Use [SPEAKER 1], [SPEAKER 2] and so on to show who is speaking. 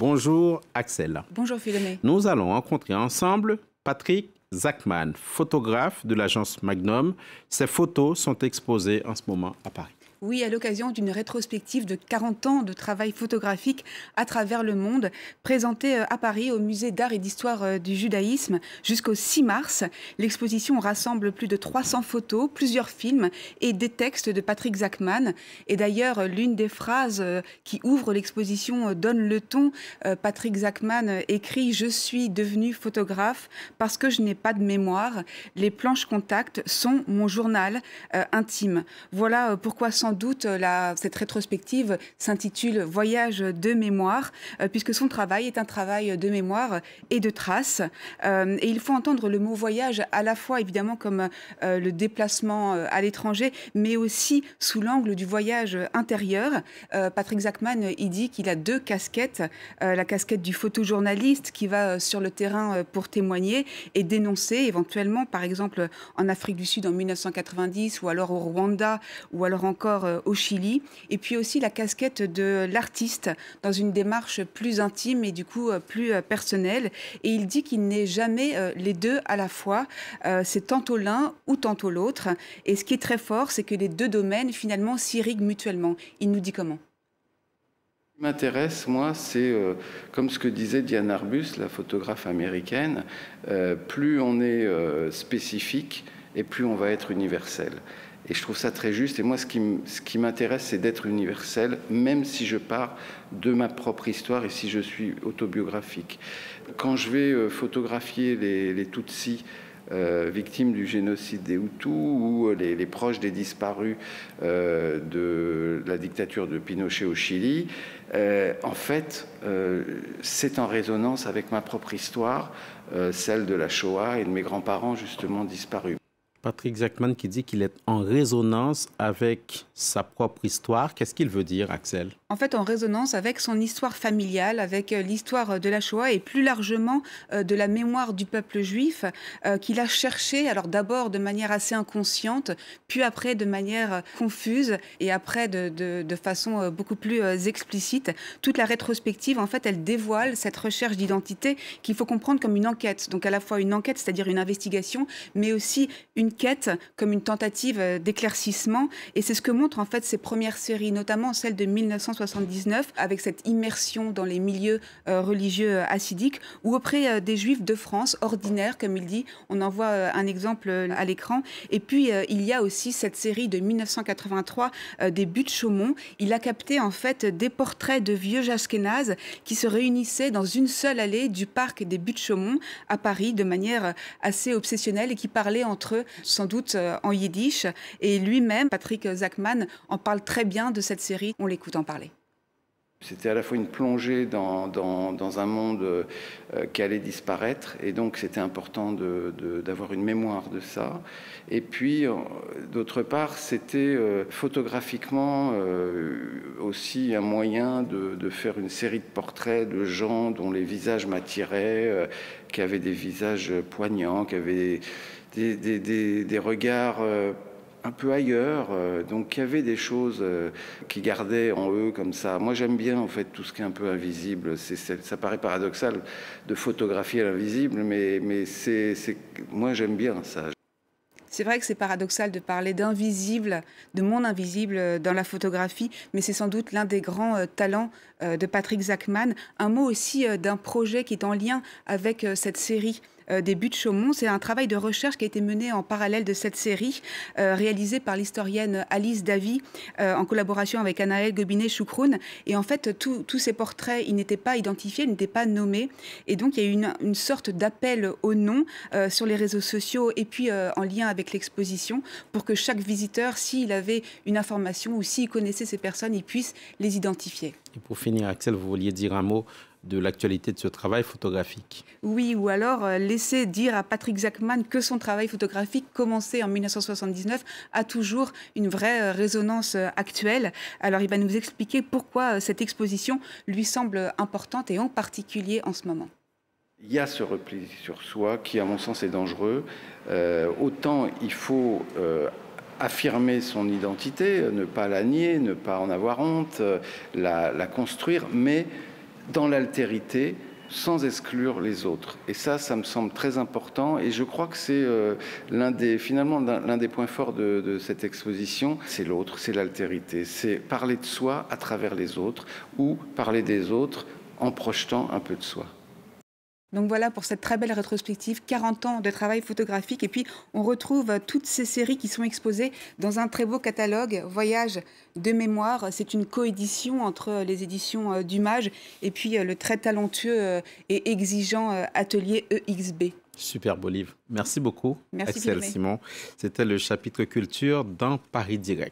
[SPEAKER 1] Bonjour Axel.
[SPEAKER 2] Bonjour Philomé.
[SPEAKER 1] Nous allons rencontrer ensemble Patrick Zachman, photographe de l'agence Magnum. Ses photos sont exposées en ce moment à Paris.
[SPEAKER 2] Oui, à l'occasion d'une rétrospective de 40 ans de travail photographique à travers le monde, présentée euh, à Paris au musée d'art et d'histoire euh, du judaïsme jusqu'au 6 mars. L'exposition rassemble plus de 300 photos, plusieurs films et des textes de Patrick Zachman. Et d'ailleurs, l'une des phrases euh, qui ouvre l'exposition donne le ton. Patrick Zachman écrit Je suis devenu photographe parce que je n'ai pas de mémoire. Les planches contact sont mon journal intime. Voilà pourquoi sans doute la, cette rétrospective s'intitule Voyage de mémoire, euh, puisque son travail est un travail de mémoire et de traces. Euh, et il faut entendre le mot voyage à la fois évidemment comme euh, le déplacement à l'étranger, mais aussi sous l'angle du voyage intérieur. Patrick Zachman, il dit qu'il a deux casquettes, la casquette du photojournaliste qui va sur le terrain pour témoigner et dénoncer éventuellement, par exemple en Afrique du Sud en 1990 ou alors au Rwanda ou alors encore euh, au Chili, et puis aussi la casquette de l'artiste dans une démarche plus intime et du coup euh, plus euh, personnelle. Et il dit qu'il n'est jamais les deux à la fois, c'est tantôt l'un ou tantôt l'autre. Et ce qui est très fort, c'est que les deux domaines finalement s'irriguent mutuellement. Il nous dit comment?
[SPEAKER 3] M'intéresse, moi, c'est comme ce que disait Diane Arbus, la photographe américaine, plus on est spécifique et plus on va être universel. Et je trouve ça très juste. Et moi, ce qui, m'intéresse, c'est d'être universel, même si je pars de ma propre histoire et si je suis autobiographique. Quand je vais euh, photographier les, Tutsis, euh, victimes du génocide des Hutus ou les, proches des disparus euh, de la dictature de Pinochet au Chili, en fait, c'est en résonance avec ma propre histoire, celle de la Shoah et de mes grands-parents justement disparus.
[SPEAKER 1] Patrick Zachman qui dit qu'il est en résonance avec sa propre histoire. Qu'est-ce qu'il veut dire, Axel?
[SPEAKER 2] En fait, en résonance avec son histoire familiale, avec euh, l'histoire de la Shoah et plus largement euh, de la mémoire du peuple juif euh, qu'il a cherché, alors d'abord de manière assez inconsciente, puis après de manière confuse et après de, de façon beaucoup plus explicite. Toute la rétrospective, en fait, elle dévoile cette recherche d'identité qu'il faut comprendre comme une enquête. Donc à la fois une enquête, c'est-à-dire une investigation, mais aussi une quête, comme une tentative euh, d'éclaircissement. Et c'est ce que montrent en fait ces premières séries, notamment celle de 1979, avec cette immersion dans les milieux euh, religieux euh, assidiques, ou auprès des juifs de France, ordinaires, comme il dit. On en voit un exemple à l'écran. Et puis, il y a aussi cette série de 1983 des buts de Chaumont. Il a capté en fait des portraits de vieux jasquenazes qui se réunissaient dans une seule allée du parc des buts de Chaumont à Paris de manière assez obsessionnelle et qui parlaient entre eux sans doute euh, en yiddish. Et lui-même, Patrick Zachman, en parle très bien de cette série. On l'écoute en parler.
[SPEAKER 3] C'était à la fois une plongée dans, un monde euh, qui allait disparaître, et donc c'était important d'avoir une mémoire de ça. Et puis, euh, d'autre part, c'était photographiquement aussi un moyen de, faire une série de portraits de gens dont les visages m'attiraient, qui avaient des visages poignants, qui avaient des, regards euh, un peu ailleurs. Euh, donc il y avait des choses euh, qui gardaient en eux comme ça. Moi j'aime bien en fait tout ce qui est un peu invisible. Ça paraît paradoxal de photographier l'invisible, mais, mais c'est, moi j'aime bien ça.
[SPEAKER 2] C'est vrai que c'est paradoxal de parler d'invisible, de monde invisible dans la photographie, mais c'est sans doute l'un des grands talents de Patrick Zachman. Un mot aussi d'un projet qui est en lien avec cette série des buts de Chaumont. C'est un travail de recherche qui a été mené en parallèle de cette série, euh, réalisée par l'historienne Alice Davy euh, en collaboration avec Anaël Gobinet-Choukroun. Et en fait, tous ces portraits, ils n'étaient pas identifiés, ils n'étaient pas nommés. Et donc, il y a eu une, une sorte d'appel au nom sur les réseaux sociaux et puis en lien avec l'exposition pour que chaque visiteur, s'il avait une information ou s'il connaissait ces personnes, il puisse les identifier.
[SPEAKER 1] Et pour finir, Axel, vous vouliez dire un mot de l'actualité de ce travail photographique.
[SPEAKER 2] Oui, ou alors euh, laisser dire à Patrick Zachman que son travail photographique, commencé en 1979, a toujours une vraie euh, résonance euh, actuelle. Alors il va nous expliquer pourquoi cette exposition lui semble importante et en particulier en ce moment.
[SPEAKER 3] Il y a ce repli sur soi qui, à mon sens, est dangereux. autant il faut affirmer son identité, ne pas la nier, ne pas en avoir honte, la, la construire, mais dans l'altérité, sans exclure les autres. Et ça, ça me semble très important. Et je crois que c'est euh, l'un des, finalement, l'un des points forts de, de cette exposition, c'est l'autre, c'est l'altérité. C'est parler de soi à travers les autres ou parler des autres en projetant un peu de soi.
[SPEAKER 2] Donc voilà pour cette très belle rétrospective, 40 ans de travail photographique. Et puis on retrouve toutes ces séries qui sont exposées dans un très beau catalogue, Voyage de mémoire. C'est une coédition entre les éditions euh, d'Umage et puis euh, le très talentueux euh, et exigeant atelier EXB.
[SPEAKER 1] Super beau livre. Merci beaucoup,
[SPEAKER 2] Merci
[SPEAKER 1] Axel Simon. C'était le chapitre culture dans Paris Direct.